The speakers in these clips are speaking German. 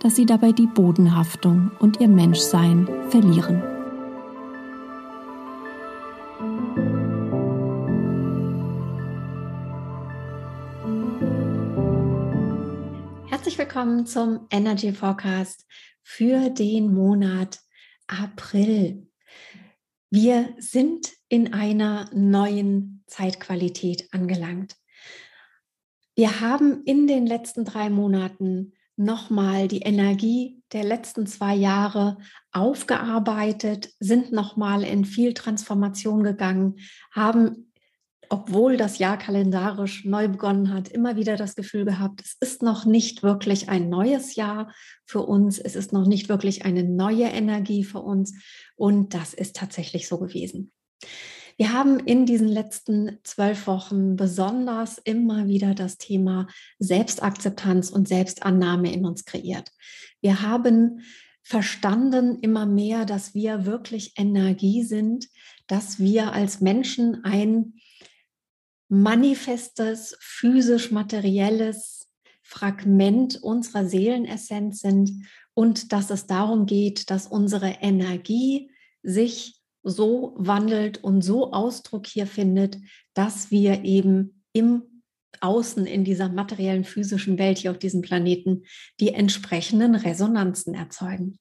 dass sie dabei die Bodenhaftung und ihr Menschsein verlieren. Herzlich willkommen zum Energy Forecast für den Monat April. Wir sind in einer neuen Zeitqualität angelangt. Wir haben in den letzten drei Monaten nochmal die Energie der letzten zwei Jahre aufgearbeitet, sind nochmal in viel Transformation gegangen, haben, obwohl das Jahr kalendarisch neu begonnen hat, immer wieder das Gefühl gehabt, es ist noch nicht wirklich ein neues Jahr für uns, es ist noch nicht wirklich eine neue Energie für uns und das ist tatsächlich so gewesen. Wir haben in diesen letzten zwölf Wochen besonders immer wieder das Thema Selbstakzeptanz und Selbstannahme in uns kreiert. Wir haben verstanden immer mehr, dass wir wirklich Energie sind, dass wir als Menschen ein manifestes, physisch-materielles Fragment unserer Seelenessenz sind und dass es darum geht, dass unsere Energie sich so wandelt und so Ausdruck hier findet, dass wir eben im Außen in dieser materiellen physischen Welt hier auf diesem Planeten die entsprechenden Resonanzen erzeugen.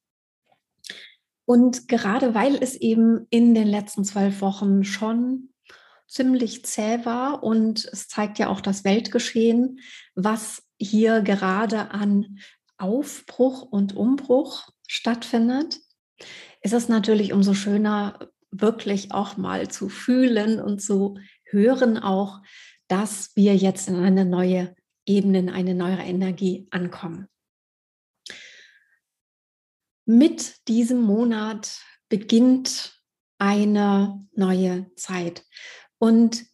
Und gerade weil es eben in den letzten zwölf Wochen schon ziemlich zäh war und es zeigt ja auch das Weltgeschehen, was hier gerade an Aufbruch und Umbruch stattfindet, ist es natürlich umso schöner, wirklich auch mal zu fühlen und zu hören auch, dass wir jetzt in eine neue Ebene, in eine neue Energie ankommen. Mit diesem Monat beginnt eine neue Zeit. Und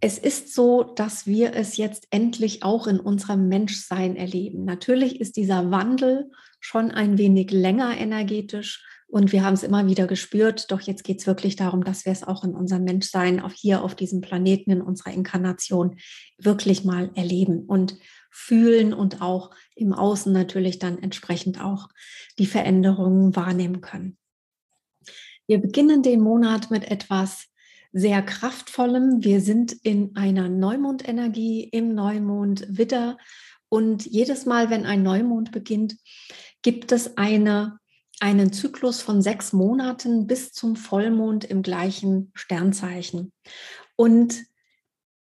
es ist so, dass wir es jetzt endlich auch in unserem Menschsein erleben. Natürlich ist dieser Wandel schon ein wenig länger energetisch und wir haben es immer wieder gespürt, doch jetzt geht es wirklich darum, dass wir es auch in unserem Menschsein, auch hier auf diesem Planeten, in unserer Inkarnation wirklich mal erleben und fühlen und auch im Außen natürlich dann entsprechend auch die Veränderungen wahrnehmen können. Wir beginnen den Monat mit etwas sehr kraftvollem. Wir sind in einer Neumondenergie im Neumond Widder und jedes Mal, wenn ein Neumond beginnt, gibt es eine einen Zyklus von sechs Monaten bis zum Vollmond im gleichen Sternzeichen. Und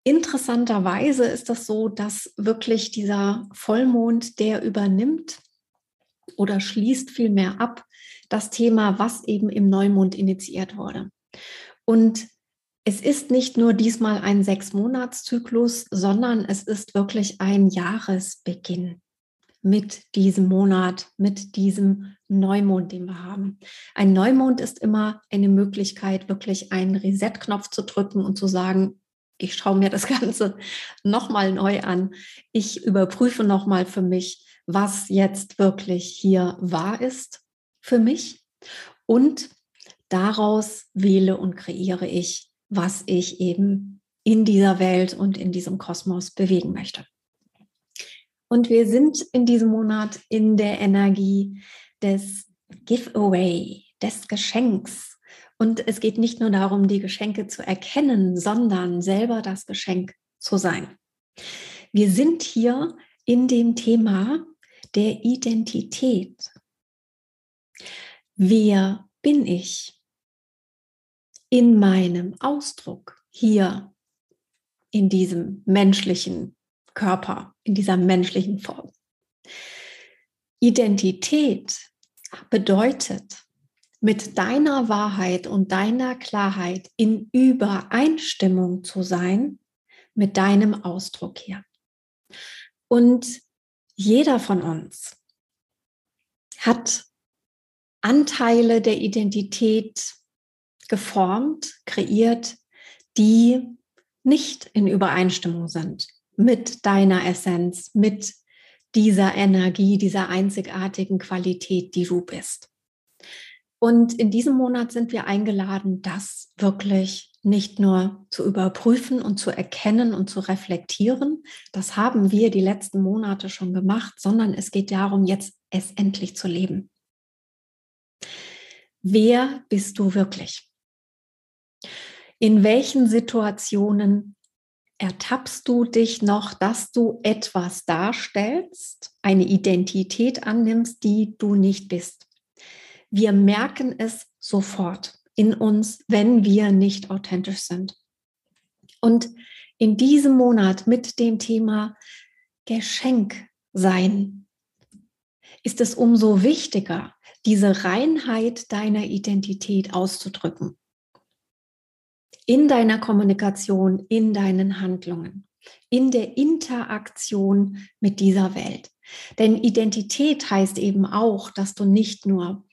interessanterweise ist das so, dass wirklich dieser Vollmond, der übernimmt oder schließt vielmehr ab das Thema, was eben im Neumond initiiert wurde. Und es ist nicht nur diesmal ein Sechs-Monats-Zyklus, sondern es ist wirklich ein Jahresbeginn mit diesem Monat, mit diesem Neumond, den wir haben. Ein Neumond ist immer eine Möglichkeit, wirklich einen Reset-Knopf zu drücken und zu sagen, ich schaue mir das Ganze nochmal neu an. Ich überprüfe nochmal für mich, was jetzt wirklich hier wahr ist für mich. Und daraus wähle und kreiere ich, was ich eben in dieser Welt und in diesem Kosmos bewegen möchte. Und wir sind in diesem Monat in der Energie des Giveaway, des Geschenks. Und es geht nicht nur darum, die Geschenke zu erkennen, sondern selber das Geschenk zu sein. Wir sind hier in dem Thema der Identität. Wer bin ich in meinem Ausdruck hier in diesem menschlichen Körper, in dieser menschlichen Form? Identität bedeutet, mit deiner Wahrheit und deiner Klarheit in Übereinstimmung zu sein mit deinem Ausdruck hier. Und jeder von uns hat Anteile der Identität geformt, kreiert, die nicht in Übereinstimmung sind mit deiner Essenz, mit dieser Energie, dieser einzigartigen Qualität, die du bist. Und in diesem Monat sind wir eingeladen, das wirklich nicht nur zu überprüfen und zu erkennen und zu reflektieren. Das haben wir die letzten Monate schon gemacht, sondern es geht darum, jetzt es endlich zu leben. Wer bist du wirklich? In welchen Situationen ertappst du dich noch, dass du etwas darstellst, eine Identität annimmst, die du nicht bist? Wir merken es sofort in uns, wenn wir nicht authentisch sind. Und in diesem Monat mit dem Thema Geschenk sein ist es umso wichtiger, diese Reinheit deiner Identität auszudrücken. In deiner Kommunikation, in deinen Handlungen, in der Interaktion mit dieser Welt. Denn Identität heißt eben auch, dass du nicht nur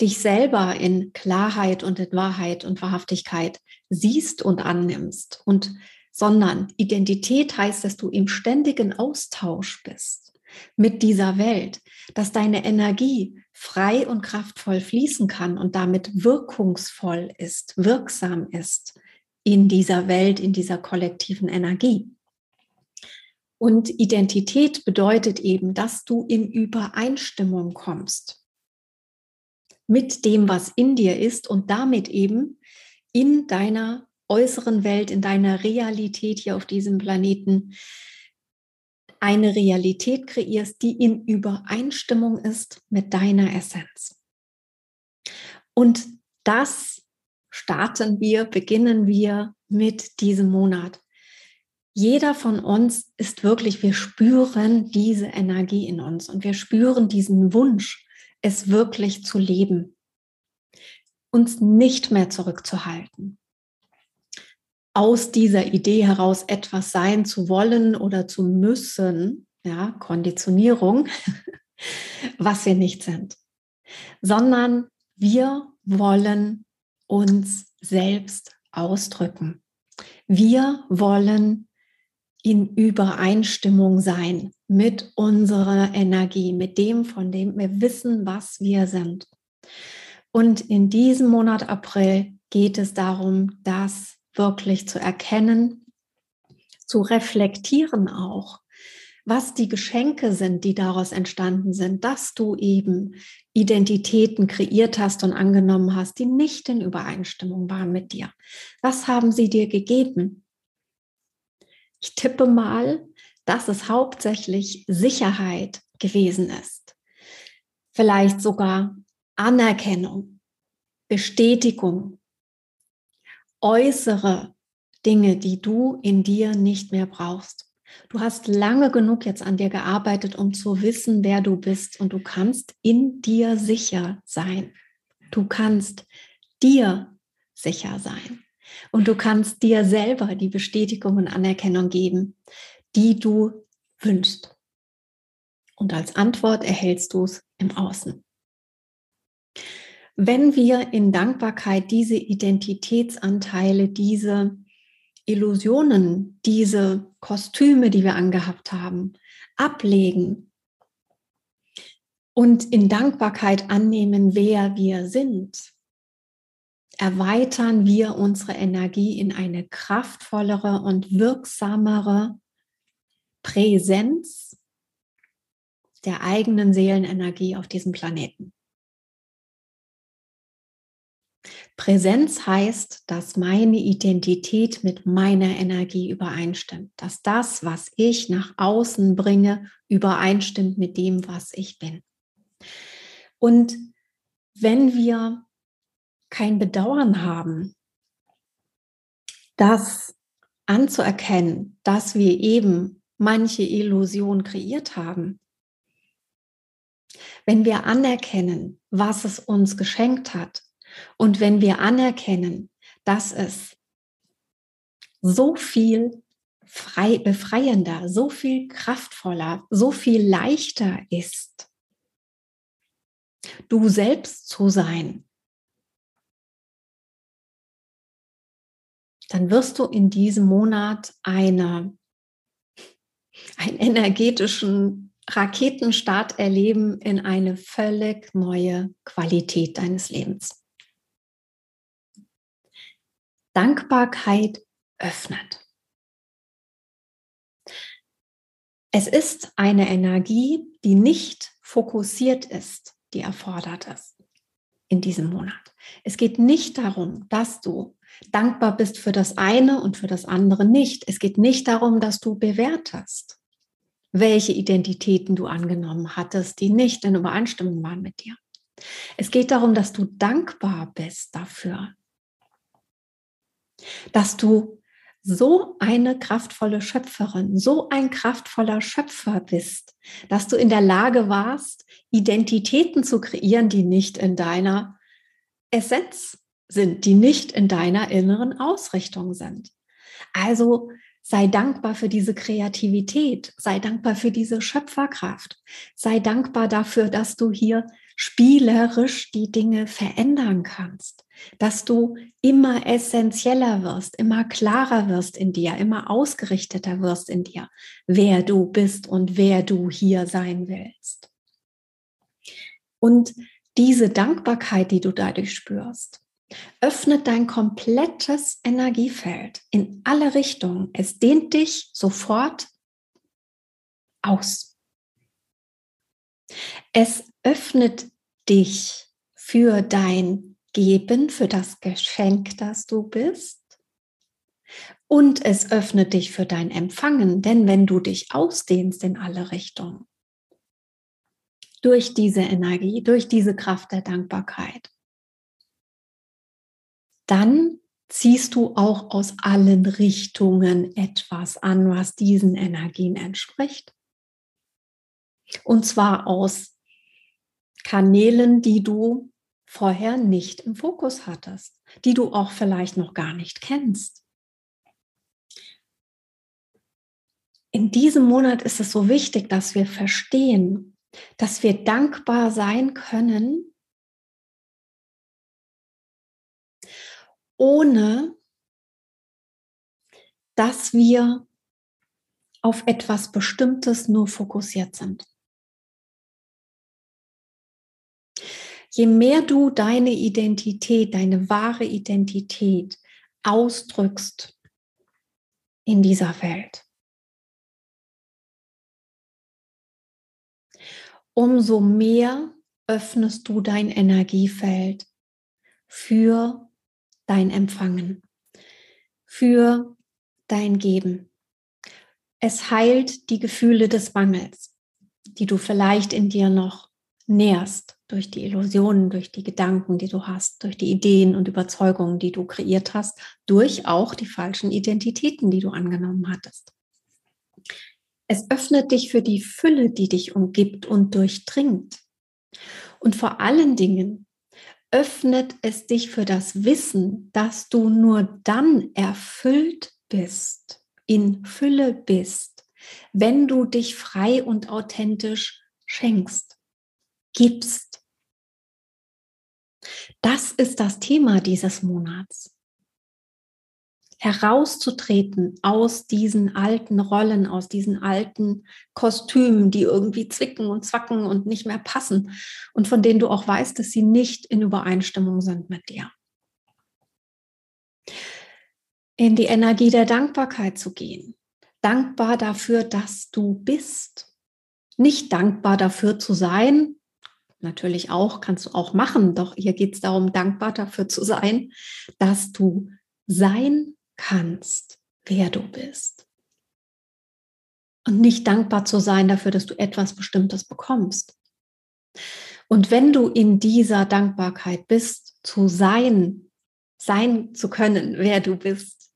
dich selber in Klarheit und in Wahrheit und Wahrhaftigkeit siehst und annimmst und sondern Identität heißt, dass du im ständigen Austausch bist mit dieser Welt, dass deine Energie frei und kraftvoll fließen kann und damit wirkungsvoll ist, wirksam ist in dieser Welt, in dieser kollektiven Energie. Und Identität bedeutet eben, dass du in Übereinstimmung kommst mit dem, was in dir ist und damit eben in deiner äußeren Welt, in deiner Realität hier auf diesem Planeten eine Realität kreierst, die in Übereinstimmung ist mit deiner Essenz. Und das starten wir, beginnen wir mit diesem Monat jeder von uns ist wirklich, wir spüren diese Energie in uns und wir spüren diesen Wunsch, es wirklich zu leben, uns nicht mehr zurückzuhalten. Aus dieser Idee heraus etwas sein zu wollen oder zu müssen, ja, Konditionierung, was wir nicht sind, sondern wir wollen uns selbst ausdrücken. Wir wollen in Übereinstimmung sein mit unserer Energie, mit dem, von dem wir wissen, was wir sind. Und in diesem Monat April geht es darum, das wirklich zu erkennen, zu reflektieren auch, was die Geschenke sind, die daraus entstanden sind, dass du eben Identitäten kreiert hast und angenommen hast, die nicht in Übereinstimmung waren mit dir. Was haben sie dir gegeben? Ich tippe mal, dass es hauptsächlich Sicherheit gewesen ist. Vielleicht sogar Anerkennung, Bestätigung, äußere Dinge, die du in dir nicht mehr brauchst. Du hast lange genug jetzt an dir gearbeitet, um zu wissen, wer du bist und du kannst in dir sicher sein. Du kannst dir sicher sein. Und du kannst dir selber die Bestätigung und Anerkennung geben, die du wünschst. Und als Antwort erhältst du es im Außen. Wenn wir in Dankbarkeit diese Identitätsanteile, diese Illusionen, diese Kostüme, die wir angehabt haben, ablegen und in Dankbarkeit annehmen, wer wir sind, erweitern wir unsere Energie in eine kraftvollere und wirksamere Präsenz der eigenen Seelenenergie auf diesem Planeten. Präsenz heißt, dass meine Identität mit meiner Energie übereinstimmt, dass das, was ich nach außen bringe, übereinstimmt mit dem, was ich bin. Und wenn wir kein Bedauern haben, das anzuerkennen, dass wir eben manche Illusion kreiert haben, wenn wir anerkennen, was es uns geschenkt hat und wenn wir anerkennen, dass es so viel frei, befreiender, so viel kraftvoller, so viel leichter ist, du selbst zu sein, dann wirst du in diesem Monat eine, einen energetischen Raketenstart erleben in eine völlig neue Qualität deines Lebens. Dankbarkeit öffnet. Es ist eine Energie, die nicht fokussiert ist, die erfordert ist in diesem Monat. Es geht nicht darum, dass du dankbar bist für das eine und für das andere nicht. Es geht nicht darum, dass du bewertest, welche Identitäten du angenommen hattest, die nicht in Übereinstimmung waren mit dir. Es geht darum, dass du dankbar bist dafür, dass du so eine kraftvolle Schöpferin, so ein kraftvoller Schöpfer bist, dass du in der Lage warst, Identitäten zu kreieren, die nicht in deiner Essenz sind, die nicht in deiner inneren Ausrichtung sind. Also sei dankbar für diese Kreativität, sei dankbar für diese Schöpferkraft, sei dankbar dafür, dass du hier spielerisch die Dinge verändern kannst, dass du immer essentieller wirst, immer klarer wirst in dir, immer ausgerichteter wirst in dir, wer du bist und wer du hier sein willst. Und diese Dankbarkeit, die du dadurch spürst, öffnet dein komplettes Energiefeld in alle Richtungen. Es dehnt dich sofort aus. Es öffnet dich für dein Geben, für das Geschenk, das du bist. Und es öffnet dich für dein Empfangen, denn wenn du dich ausdehnst in alle Richtungen, durch diese Energie, durch diese Kraft der Dankbarkeit, dann ziehst du auch aus allen Richtungen etwas an, was diesen Energien entspricht. Und zwar aus Kanälen, die du vorher nicht im Fokus hattest, die du auch vielleicht noch gar nicht kennst. In diesem Monat ist es so wichtig, dass wir verstehen, dass wir dankbar sein können, ohne dass wir auf etwas Bestimmtes nur fokussiert sind. Je mehr du deine Identität, deine wahre Identität ausdrückst in dieser Welt, umso mehr öffnest du dein Energiefeld für dein Empfangen, für dein Geben. Es heilt die Gefühle des Mangels, die du vielleicht in dir noch nährst durch die Illusionen, durch die Gedanken, die du hast, durch die Ideen und Überzeugungen, die du kreiert hast, durch auch die falschen Identitäten, die du angenommen hattest. Es öffnet dich für die Fülle, die dich umgibt und durchdringt. Und vor allen Dingen öffnet es dich für das Wissen, dass du nur dann erfüllt bist, in Fülle bist, wenn du dich frei und authentisch schenkst gibst. Das ist das Thema dieses Monats. herauszutreten aus diesen alten Rollen, aus diesen alten Kostümen, die irgendwie zwicken und zwacken und nicht mehr passen und von denen du auch weißt, dass sie nicht in Übereinstimmung sind mit dir. In die Energie der Dankbarkeit zu gehen. Dankbar dafür, dass du bist. Nicht dankbar dafür zu sein, natürlich auch, kannst du auch machen, doch hier geht es darum, dankbar dafür zu sein, dass du sein kannst, wer du bist. Und nicht dankbar zu sein dafür, dass du etwas Bestimmtes bekommst. Und wenn du in dieser Dankbarkeit bist, zu sein, sein zu können, wer du bist,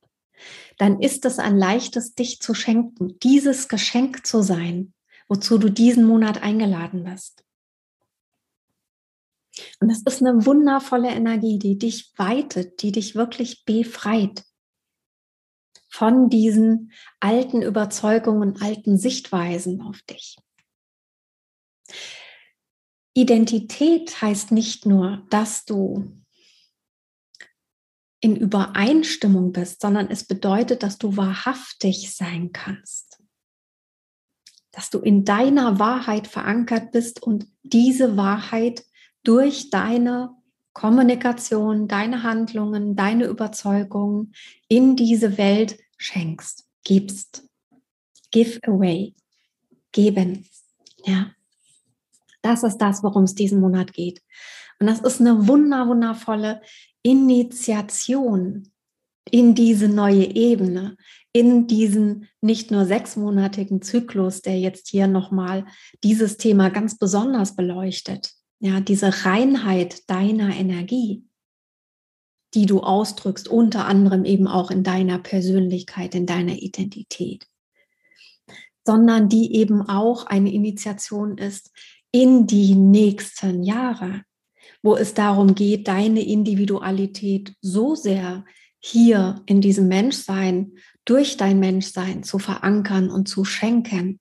dann ist es ein leichtes, dich zu schenken, dieses Geschenk zu sein, wozu du diesen Monat eingeladen bist. Und das ist eine wundervolle Energie, die dich weitet, die dich wirklich befreit von diesen alten Überzeugungen, alten Sichtweisen auf dich. Identität heißt nicht nur, dass du in Übereinstimmung bist, sondern es bedeutet, dass du wahrhaftig sein kannst. Dass du in deiner Wahrheit verankert bist und diese Wahrheit durch deine Kommunikation, deine Handlungen, deine Überzeugungen in diese Welt schenkst, gibst. Give away. Geben. Ja. Das ist das, worum es diesen Monat geht. Und das ist eine wunder, wundervolle Initiation in diese neue Ebene, in diesen nicht nur sechsmonatigen Zyklus, der jetzt hier nochmal dieses Thema ganz besonders beleuchtet, ja, diese Reinheit deiner Energie, die du ausdrückst, unter anderem eben auch in deiner Persönlichkeit, in deiner Identität, sondern die eben auch eine Initiation ist in die nächsten Jahre, wo es darum geht, deine Individualität so sehr hier in diesem Menschsein, durch dein Menschsein zu verankern und zu schenken,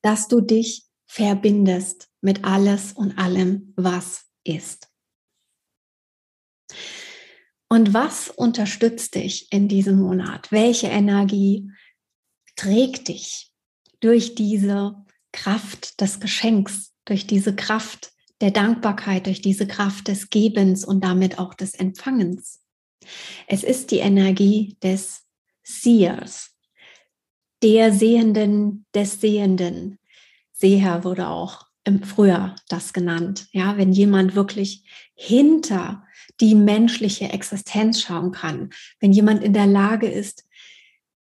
dass du dich verbindest mit alles und allem, was ist. Und was unterstützt dich in diesem Monat? Welche Energie trägt dich durch diese Kraft des Geschenks, durch diese Kraft der Dankbarkeit, durch diese Kraft des Gebens und damit auch des Empfangens? Es ist die Energie des Seers, der Sehenden, des Sehenden. Seher wurde auch im Frühjahr das genannt. Ja, wenn jemand wirklich hinter die menschliche Existenz schauen kann, wenn jemand in der Lage ist,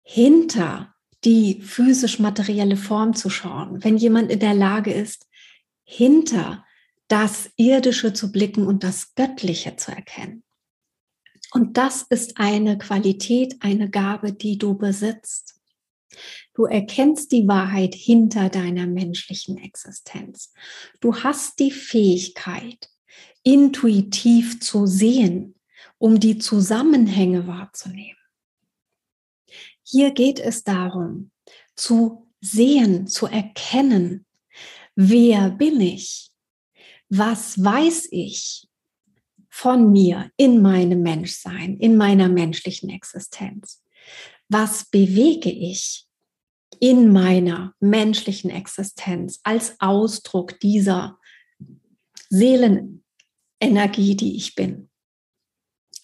hinter die physisch-materielle Form zu schauen, wenn jemand in der Lage ist, hinter das Irdische zu blicken und das Göttliche zu erkennen. Und das ist eine Qualität, eine Gabe, die du besitzt. Du erkennst die Wahrheit hinter deiner menschlichen Existenz. Du hast die Fähigkeit, intuitiv zu sehen, um die Zusammenhänge wahrzunehmen. Hier geht es darum, zu sehen, zu erkennen, wer bin ich? Was weiß ich von mir in meinem Menschsein, in meiner menschlichen Existenz? Was bewege ich in meiner menschlichen Existenz als Ausdruck dieser Seelenenergie, die ich bin?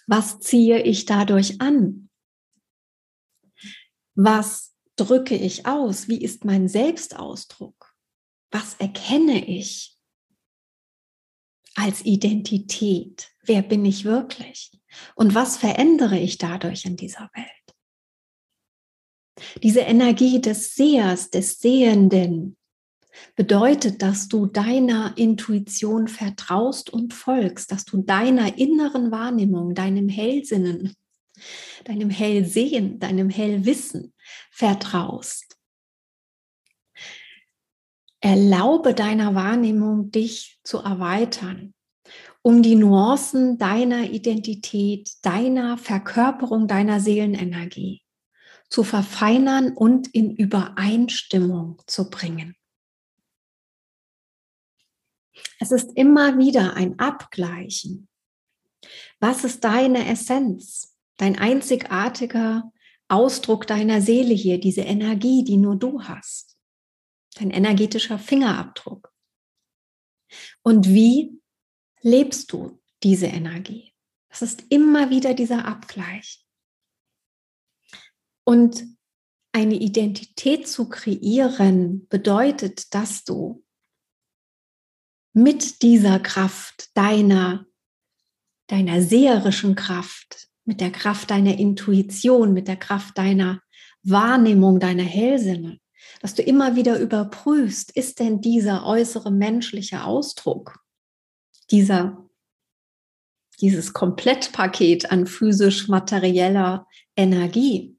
Was ziehe ich dadurch an? Was drücke ich aus? Wie ist mein Selbstausdruck? Was erkenne ich als Identität? Wer bin ich wirklich? Und was verändere ich dadurch in dieser Welt? Diese Energie des Sehers, des Sehenden bedeutet, dass du deiner Intuition vertraust und folgst, dass du deiner inneren Wahrnehmung, deinem Hellsinnen, deinem Hellsehen, deinem Hellwissen vertraust. Erlaube deiner Wahrnehmung, dich zu erweitern, um die Nuancen deiner Identität, deiner Verkörperung, deiner Seelenenergie zu verfeinern und in Übereinstimmung zu bringen. Es ist immer wieder ein Abgleichen. Was ist deine Essenz? dein einzigartiger Ausdruck deiner Seele hier, diese Energie, die nur du hast. Dein energetischer Fingerabdruck. Und wie lebst du diese Energie? Das ist immer wieder dieser Abgleich. Und eine Identität zu kreieren bedeutet, dass du mit dieser Kraft deiner, deiner seherischen Kraft, mit der Kraft deiner Intuition, mit der Kraft deiner Wahrnehmung, deiner Hellsinne, dass du immer wieder überprüfst, ist denn dieser äußere menschliche Ausdruck, dieser, dieses Komplettpaket an physisch-materieller Energie,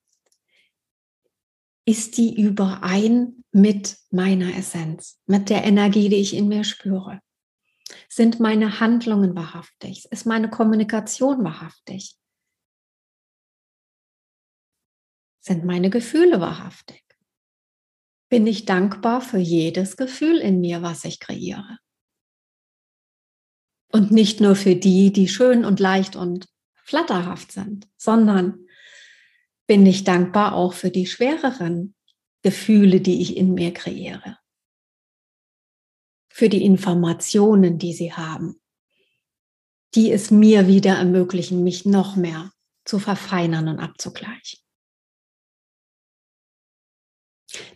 ist die überein mit meiner Essenz, mit der Energie, die ich in mir spüre? Sind meine Handlungen wahrhaftig? Ist meine Kommunikation wahrhaftig? Sind meine Gefühle wahrhaftig? Bin ich dankbar für jedes Gefühl in mir, was ich kreiere? Und nicht nur für die, die schön und leicht und flatterhaft sind, sondern bin ich dankbar auch für die schwereren Gefühle, die ich in mir kreiere. Für die Informationen, die sie haben, die es mir wieder ermöglichen, mich noch mehr zu verfeinern und abzugleichen.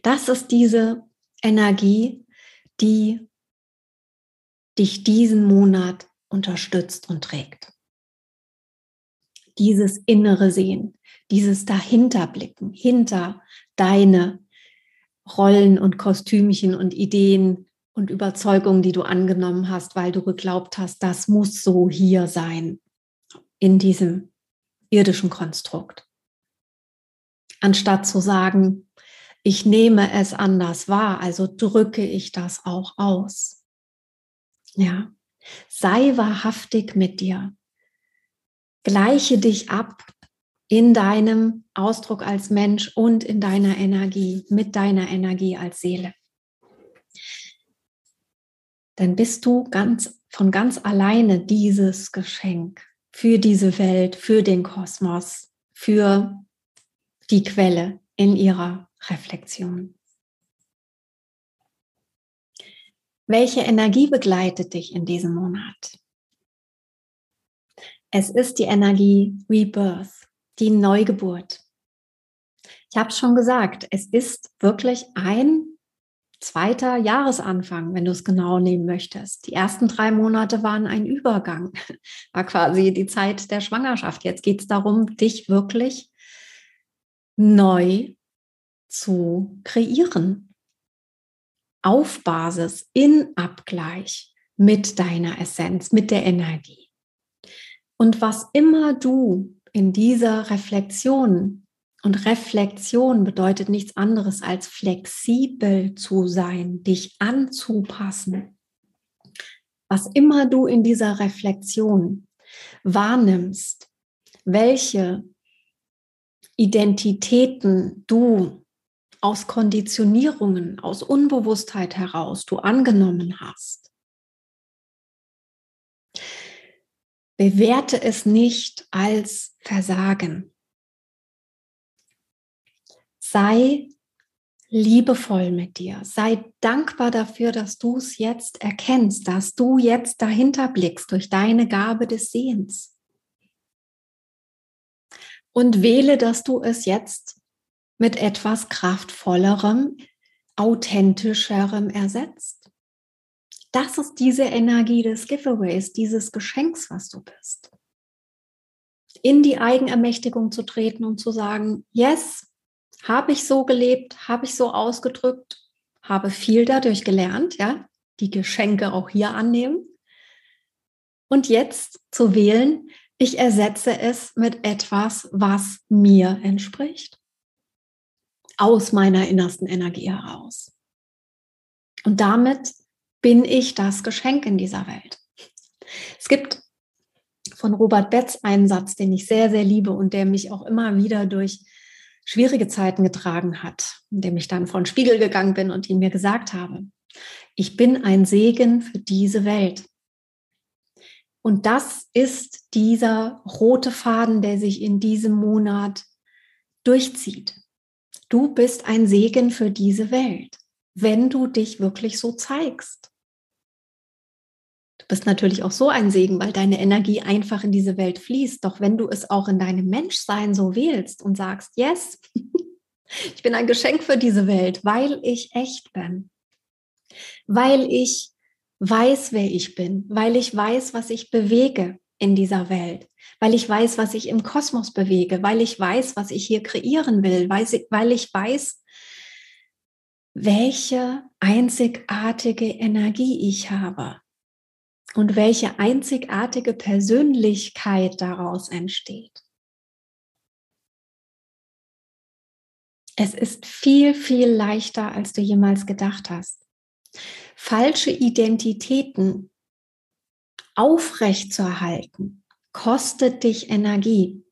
Das ist diese Energie, die dich diesen Monat unterstützt und trägt. Dieses innere Sehen, dieses dahinterblicken, hinter deine Rollen und Kostümchen und Ideen und Überzeugungen, die du angenommen hast, weil du geglaubt hast, das muss so hier sein in diesem irdischen Konstrukt. Anstatt zu sagen, ich nehme es anders wahr, also drücke ich das auch aus. Ja, sei wahrhaftig mit dir. Gleiche dich ab in deinem Ausdruck als Mensch und in deiner Energie, mit deiner Energie als Seele. Dann bist du ganz von ganz alleine dieses Geschenk für diese Welt, für den Kosmos, für die Quelle in ihrer Reflexion. Welche Energie begleitet dich in diesem Monat? Es ist die Energie Rebirth, die Neugeburt. Ich habe schon gesagt, es ist wirklich ein zweiter Jahresanfang, wenn du es genau nehmen möchtest. Die ersten drei Monate waren ein Übergang, war quasi die Zeit der Schwangerschaft. Jetzt geht es darum, dich wirklich neu zu kreieren. Auf Basis, in Abgleich mit deiner Essenz, mit der Energie. Und was immer du in dieser Reflexion, und Reflexion bedeutet nichts anderes als flexibel zu sein, dich anzupassen. Was immer du in dieser Reflexion wahrnimmst, welche Identitäten du aus Konditionierungen, aus Unbewusstheit heraus du angenommen hast. Bewerte es nicht als Versagen. Sei liebevoll mit dir. Sei dankbar dafür, dass du es jetzt erkennst, dass du jetzt dahinter blickst durch deine Gabe des Sehens und wähle, dass du es jetzt mit etwas kraftvollerem, authentischerem ersetzt. Das ist diese Energie des Giveaways, dieses Geschenks, was du bist. In die Eigenermächtigung zu treten und zu sagen, yes, habe ich so gelebt, habe ich so ausgedrückt, habe viel dadurch gelernt, ja, die Geschenke auch hier annehmen. Und jetzt zu wählen, ich ersetze es mit etwas, was mir entspricht. Aus meiner innersten Energie heraus. Und damit bin ich das Geschenk in dieser Welt. Es gibt von Robert Betz einen Satz, den ich sehr, sehr liebe und der mich auch immer wieder durch schwierige Zeiten getragen hat, indem ich dann vor den Spiegel gegangen bin und ihn mir gesagt habe, ich bin ein Segen für diese Welt. Und das ist dieser rote Faden, der sich in diesem Monat durchzieht. Du bist ein Segen für diese Welt, wenn du dich wirklich so zeigst. Bist natürlich auch so ein Segen, weil deine Energie einfach in diese Welt fließt. Doch wenn du es auch in deinem Menschsein so wählst und sagst, yes, ich bin ein Geschenk für diese Welt, weil ich echt bin, weil ich weiß, wer ich bin, weil ich weiß, was ich bewege in dieser Welt, weil ich weiß, was ich im Kosmos bewege, weil ich weiß, was ich hier kreieren will, weil ich weiß, welche einzigartige Energie ich habe und welche einzigartige Persönlichkeit daraus entsteht. Es ist viel, viel leichter, als du jemals gedacht hast. Falsche Identitäten aufrechtzuerhalten, kostet dich Energie.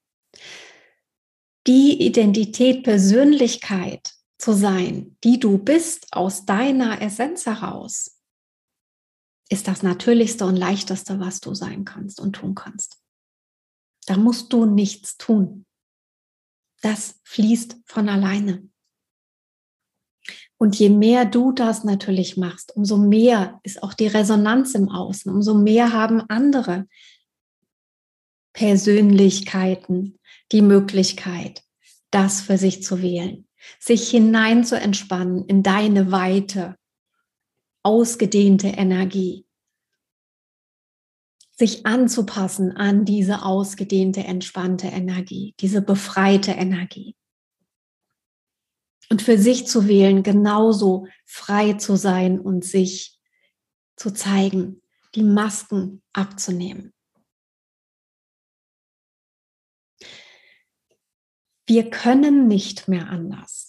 Die Identität, Persönlichkeit zu sein, die du bist aus deiner Essenz heraus, ist das Natürlichste und Leichteste, was du sein kannst und tun kannst. Da musst du nichts tun. Das fließt von alleine. Und je mehr du das natürlich machst, umso mehr ist auch die Resonanz im Außen, umso mehr haben andere Persönlichkeiten die Möglichkeit, das für sich zu wählen, sich hinein zu entspannen in deine weite, ausgedehnte Energie, sich anzupassen an diese ausgedehnte, entspannte Energie, diese befreite Energie und für sich zu wählen, genauso frei zu sein und sich zu zeigen, die Masken abzunehmen. Wir können nicht mehr anders.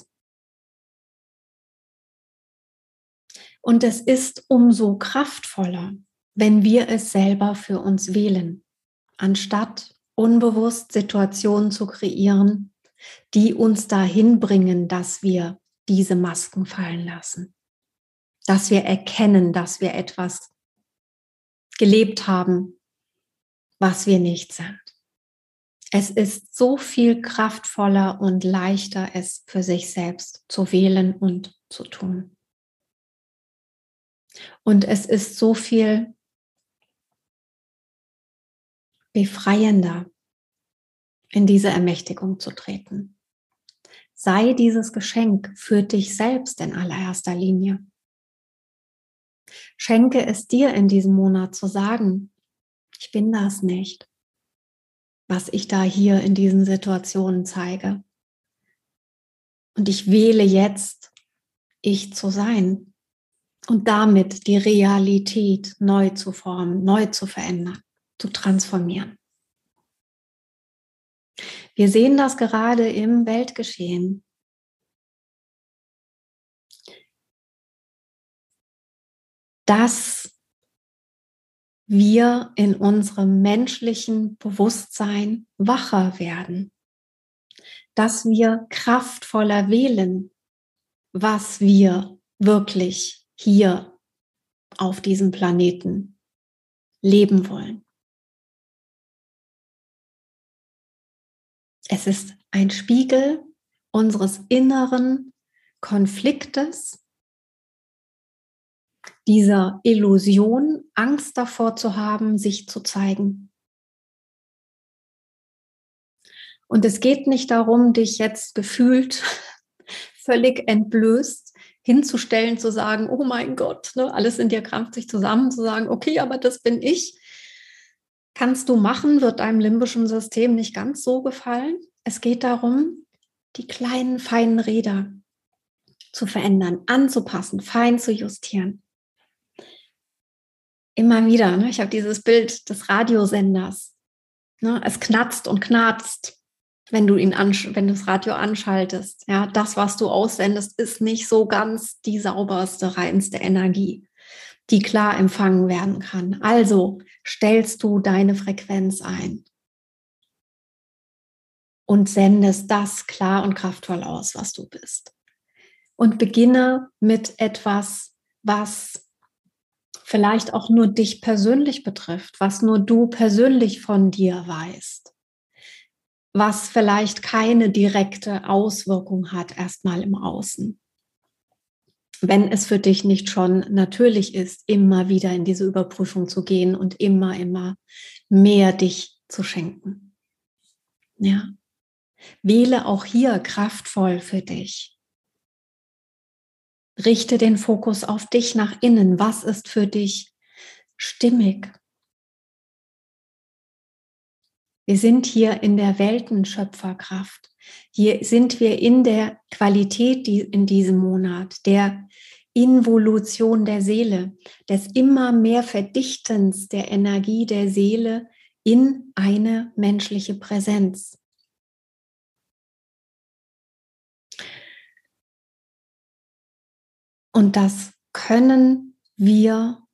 Und es ist umso kraftvoller, wenn wir es selber für uns wählen, anstatt unbewusst Situationen zu kreieren, die uns dahin bringen, dass wir diese Masken fallen lassen, dass wir erkennen, dass wir etwas gelebt haben, was wir nicht sind. Es ist so viel kraftvoller und leichter, es für sich selbst zu wählen und zu tun. Und es ist so viel befreiender, in diese Ermächtigung zu treten. Sei dieses Geschenk für dich selbst in allererster Linie. Schenke es dir in diesem Monat zu sagen, ich bin das nicht, was ich da hier in diesen Situationen zeige. Und ich wähle jetzt, ich zu sein und damit die Realität neu zu formen, neu zu verändern, zu transformieren. Wir sehen das gerade im Weltgeschehen. Dass wir in unserem menschlichen Bewusstsein wacher werden, dass wir kraftvoller wählen, was wir wirklich hier auf diesem Planeten leben wollen. Es ist ein Spiegel unseres inneren Konfliktes, dieser Illusion, Angst davor zu haben, sich zu zeigen. Und es geht nicht darum, dich jetzt gefühlt völlig entblößt hinzustellen, zu sagen, oh mein Gott, ne, alles in dir krampft sich zusammen, zu sagen, okay, aber das bin ich kannst du machen, wird deinem limbischen System nicht ganz so gefallen. Es geht darum, die kleinen, feinen Räder zu verändern, anzupassen, fein zu justieren. Immer wieder, ne? ich habe dieses Bild des Radiosenders. Ne? Es knatzt und knarzt, wenn du ihn wenn du das Radio anschaltest. Ja, das, was du aussendest, ist nicht so ganz die sauberste, reinste Energie die klar empfangen werden kann. Also stellst du deine Frequenz ein und sendest das klar und kraftvoll aus, was du bist. Und beginne mit etwas, was vielleicht auch nur dich persönlich betrifft, was nur du persönlich von dir weißt, was vielleicht keine direkte Auswirkung hat erstmal im Außen. Wenn es für dich nicht schon natürlich ist, immer wieder in diese Überprüfung zu gehen und immer, immer mehr dich zu schenken. Ja. Wähle auch hier kraftvoll für dich. Richte den Fokus auf dich nach innen. Was ist für dich stimmig? Wir sind hier in der Weltenschöpferkraft. Hier sind wir in der Qualität die in diesem Monat, der Involution der Seele, des immer mehr Verdichtens der Energie der Seele in eine menschliche Präsenz. Und das können wir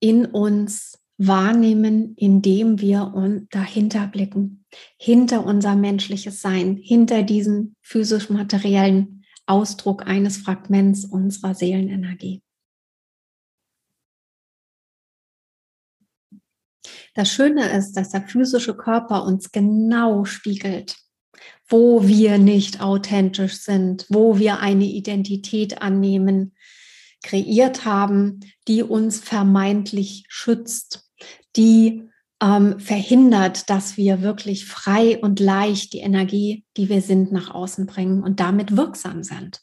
in uns wahrnehmen, indem wir dahinter blicken, hinter unser menschliches Sein, hinter diesen physisch-materiellen Ausdruck eines Fragments unserer Seelenenergie. Das Schöne ist, dass der physische Körper uns genau spiegelt, wo wir nicht authentisch sind, wo wir eine Identität annehmen, kreiert haben, die uns vermeintlich schützt, die ähm, verhindert, dass wir wirklich frei und leicht die Energie, die wir sind, nach außen bringen und damit wirksam sind.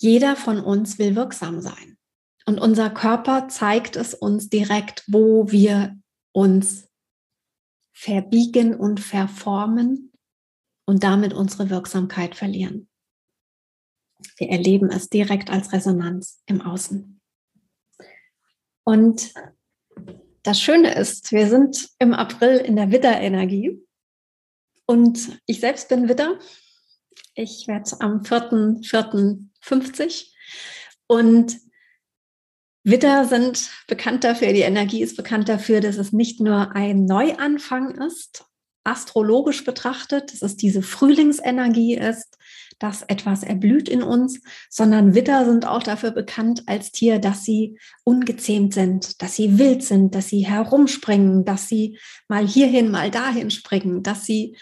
Jeder von uns will wirksam sein. Und unser Körper zeigt es uns direkt, wo wir uns verbiegen und verformen und damit unsere Wirksamkeit verlieren. Wir erleben es direkt als Resonanz im Außen. Und das Schöne ist, wir sind im April in der Widder-Energie und ich selbst bin Widder. Ich werde am 4.4.50 und Witter sind bekannt dafür, die Energie ist bekannt dafür, dass es nicht nur ein Neuanfang ist, astrologisch betrachtet, dass es diese Frühlingsenergie ist, dass etwas erblüht in uns, sondern Witter sind auch dafür bekannt als Tier, dass sie ungezähmt sind, dass sie wild sind, dass sie herumspringen, dass sie mal hierhin, mal dahin springen, dass sie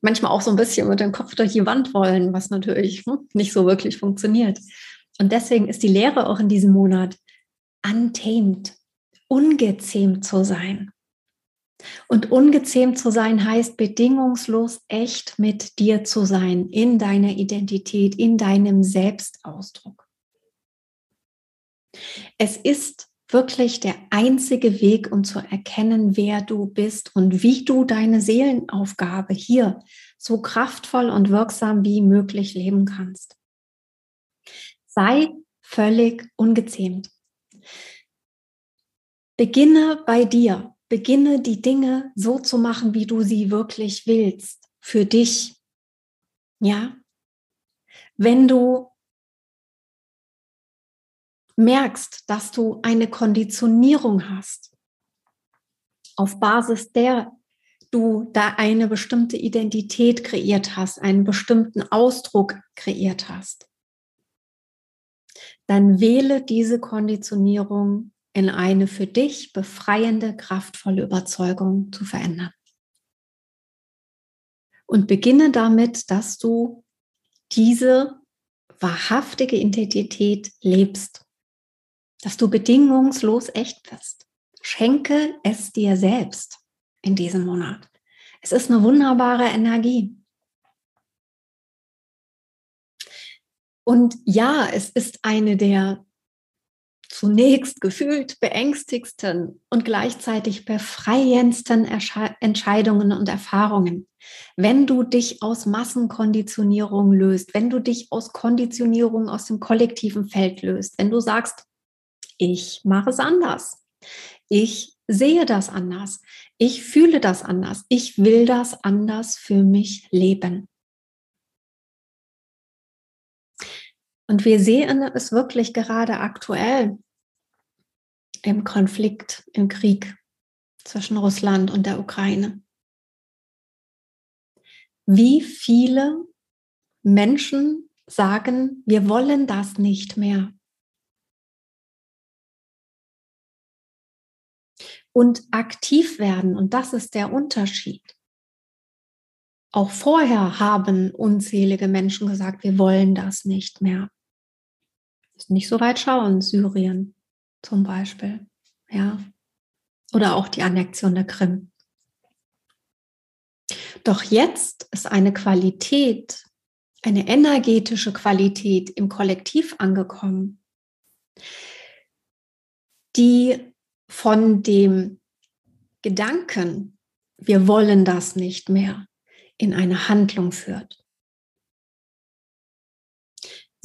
manchmal auch so ein bisschen mit dem Kopf durch die Wand wollen, was natürlich hm, nicht so wirklich funktioniert. Und deswegen ist die Lehre auch in diesem Monat, untamed, ungezähmt zu sein. Und ungezähmt zu sein heißt bedingungslos echt mit dir zu sein, in deiner Identität, in deinem Selbstausdruck. Es ist wirklich der einzige Weg, um zu erkennen, wer du bist und wie du deine Seelenaufgabe hier so kraftvoll und wirksam wie möglich leben kannst. Sei völlig ungezähmt. Beginne bei dir. Beginne die Dinge so zu machen, wie du sie wirklich willst. Für dich. Ja? Wenn du merkst, dass du eine Konditionierung hast, auf Basis der du da eine bestimmte Identität kreiert hast, einen bestimmten Ausdruck kreiert hast, dann wähle diese Konditionierung in eine für dich befreiende, kraftvolle Überzeugung zu verändern. Und beginne damit, dass du diese wahrhaftige Identität lebst, dass du bedingungslos echt bist. Schenke es dir selbst in diesem Monat. Es ist eine wunderbare Energie. Und ja, es ist eine der zunächst gefühlt beängstigsten und gleichzeitig befreiendsten Entscheidungen und Erfahrungen. Wenn du dich aus Massenkonditionierung löst, wenn du dich aus Konditionierung aus dem kollektiven Feld löst, wenn du sagst, ich mache es anders, ich sehe das anders, ich fühle das anders, ich will das anders für mich leben. Und wir sehen es wirklich gerade aktuell im Konflikt, im Krieg zwischen Russland und der Ukraine. Wie viele Menschen sagen, wir wollen das nicht mehr. Und aktiv werden, und das ist der Unterschied. Auch vorher haben unzählige Menschen gesagt, wir wollen das nicht mehr. Ist nicht so weit schauen, Syrien, zum Beispiel. Ja. Oder auch die Annexion der Krim. Doch jetzt ist eine Qualität, eine energetische Qualität im Kollektiv angekommen, die von dem Gedanken, wir wollen das nicht mehr, in eine Handlung führt.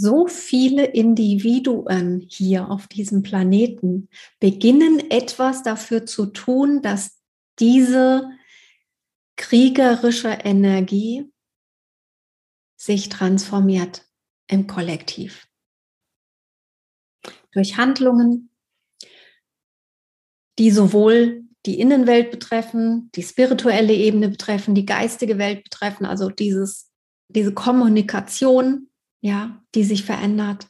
So viele Individuen hier auf diesem Planeten beginnen etwas dafür zu tun, dass diese kriegerische Energie sich transformiert im Kollektiv. Durch Handlungen, die sowohl die Innenwelt betreffen, die spirituelle Ebene betreffen, die geistige Welt betreffen, also dieses, diese Kommunikation, ja, die sich verändert,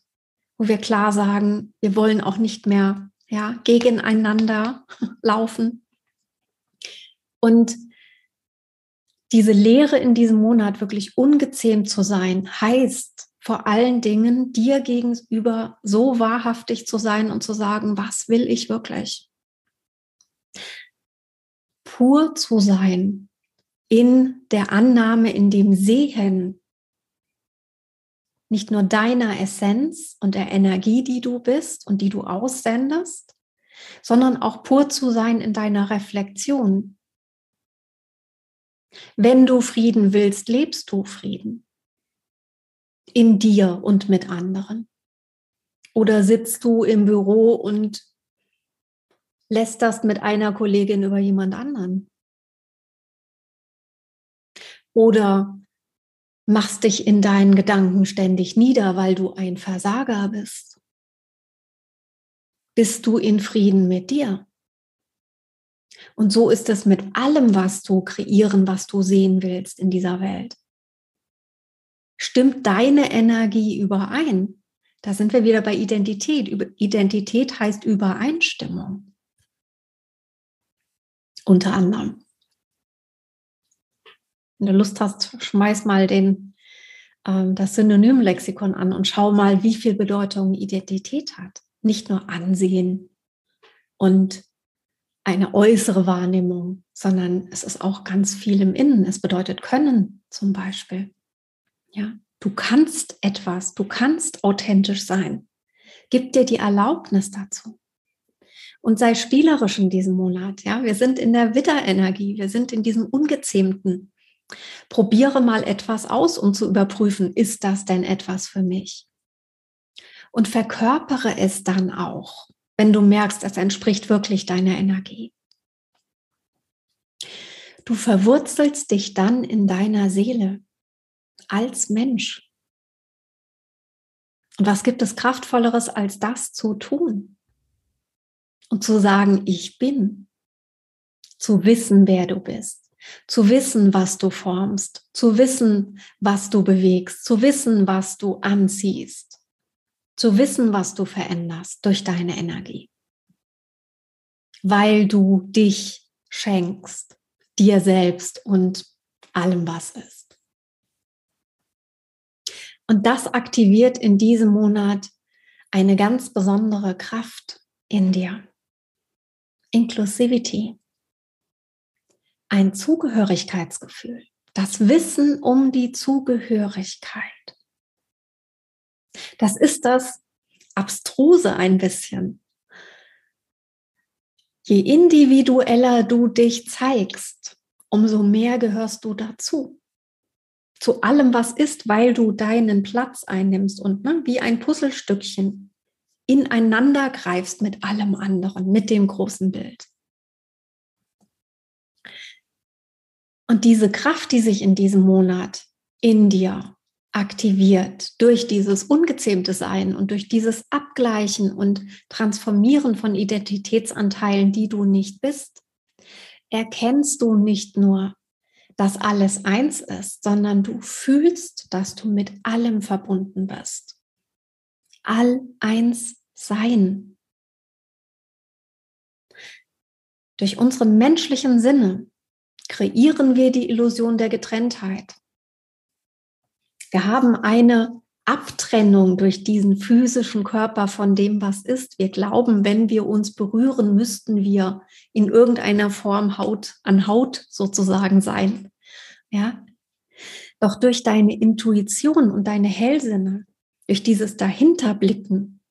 wo wir klar sagen, wir wollen auch nicht mehr, ja, gegeneinander laufen. Und diese Lehre in diesem Monat wirklich ungezähmt zu sein, heißt vor allen Dingen dir gegenüber so wahrhaftig zu sein und zu sagen, was will ich wirklich? pur zu sein, in der Annahme, in dem Sehen, nicht nur deiner Essenz und der Energie, die du bist und die du aussendest, sondern auch pur zu sein in deiner Reflexion. Wenn du Frieden willst, lebst du Frieden. In dir und mit anderen. Oder sitzt du im Büro und lästerst mit einer Kollegin über jemand anderen. Oder machst dich in deinen Gedanken ständig nieder, weil du ein Versager bist. Bist du in Frieden mit dir? Und so ist es mit allem, was du kreieren, was du sehen willst in dieser Welt. Stimmt deine Energie überein? Da sind wir wieder bei Identität. Identität heißt Übereinstimmung unter anderem. Wenn du Lust hast, schmeiß mal den, äh, das Synonymlexikon an und schau mal, wie viel Bedeutung Identität hat. Nicht nur Ansehen und eine äußere Wahrnehmung, sondern es ist auch ganz viel im Innen. Es bedeutet Können zum Beispiel. Ja, du kannst etwas, du kannst authentisch sein. Gib dir die Erlaubnis dazu und sei spielerisch in diesem Monat. Ja, wir sind in der Widderenergie, wir sind in diesem Ungezähmten. Probiere mal etwas aus, um zu überprüfen, ist das denn etwas für mich? Und verkörpere es dann auch, wenn du merkst, es entspricht wirklich deiner Energie. Du verwurzelst dich dann in deiner Seele als Mensch. Und was gibt es Kraftvolleres, als das zu tun? und zu sagen, ich bin. Zu wissen, wer du bist. Zu wissen, was du formst. Zu wissen, was du bewegst. Zu wissen, was du anziehst. Zu wissen, was du veränderst durch deine Energie. Weil du dich schenkst, dir selbst und allem, was ist. Und das aktiviert in diesem Monat eine ganz besondere Kraft in dir. Inclusivity, ein Zugehörigkeitsgefühl, das Wissen um die Zugehörigkeit. Das ist das Abstruse ein bisschen. Je individueller du dich zeigst, umso mehr gehörst du dazu. Zu allem, was ist, weil du deinen Platz einnimmst und ne, wie ein Puzzlestückchen ineinander greifst mit allem anderen, mit dem großen Bild. Und diese Kraft, die sich in diesem Monat in dir aktiviert durch dieses ungezähmte Sein und durch dieses Abgleichen und Transformieren von Identitätsanteilen, die du nicht bist, erkennst du nicht nur, dass alles eins ist, sondern du fühlst, dass du mit allem verbunden bist. All eins sein. Durch unsere menschlichen Sinne kreieren wir die Illusion der Getrenntheit. Wir haben eine Abtrennung durch diesen physischen Körper von dem, was ist. Wir glauben, wenn wir uns berühren, müssten wir in irgendeiner Form Haut an Haut sozusagen sein. Ja. Doch durch deine Intuition und deine Hellsinne, durch dieses Dahinterblicken,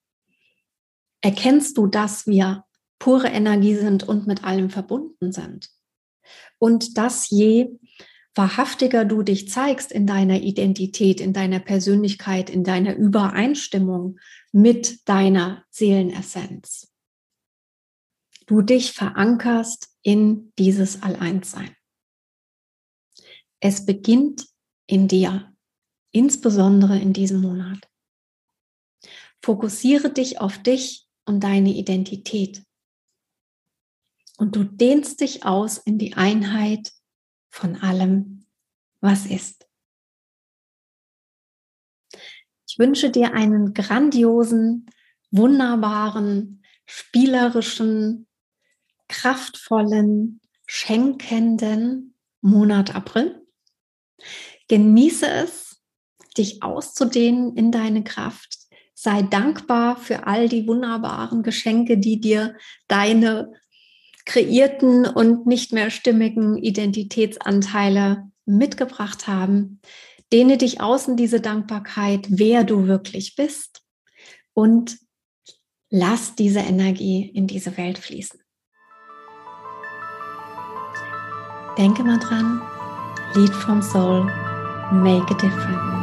erkennst du, dass wir pure Energie sind und mit allem verbunden sind. Und dass je wahrhaftiger du dich zeigst in deiner Identität, in deiner Persönlichkeit, in deiner Übereinstimmung mit deiner Seelenessenz, du dich verankerst in dieses Alleinsein. Es beginnt in dir, insbesondere in diesem Monat. Fokussiere dich auf dich und deine Identität. Und du dehnst dich aus in die Einheit von allem, was ist. Ich wünsche dir einen grandiosen, wunderbaren, spielerischen, kraftvollen, schenkenden Monat April. Genieße es, dich auszudehnen in deine Kraft. Sei dankbar für all die wunderbaren Geschenke, die dir deine kreierten und nicht mehr stimmigen Identitätsanteile mitgebracht haben. Dehne dich außen diese Dankbarkeit, wer du wirklich bist und lass diese Energie in diese Welt fließen. Denke mal dran, Lead from Soul, make a difference.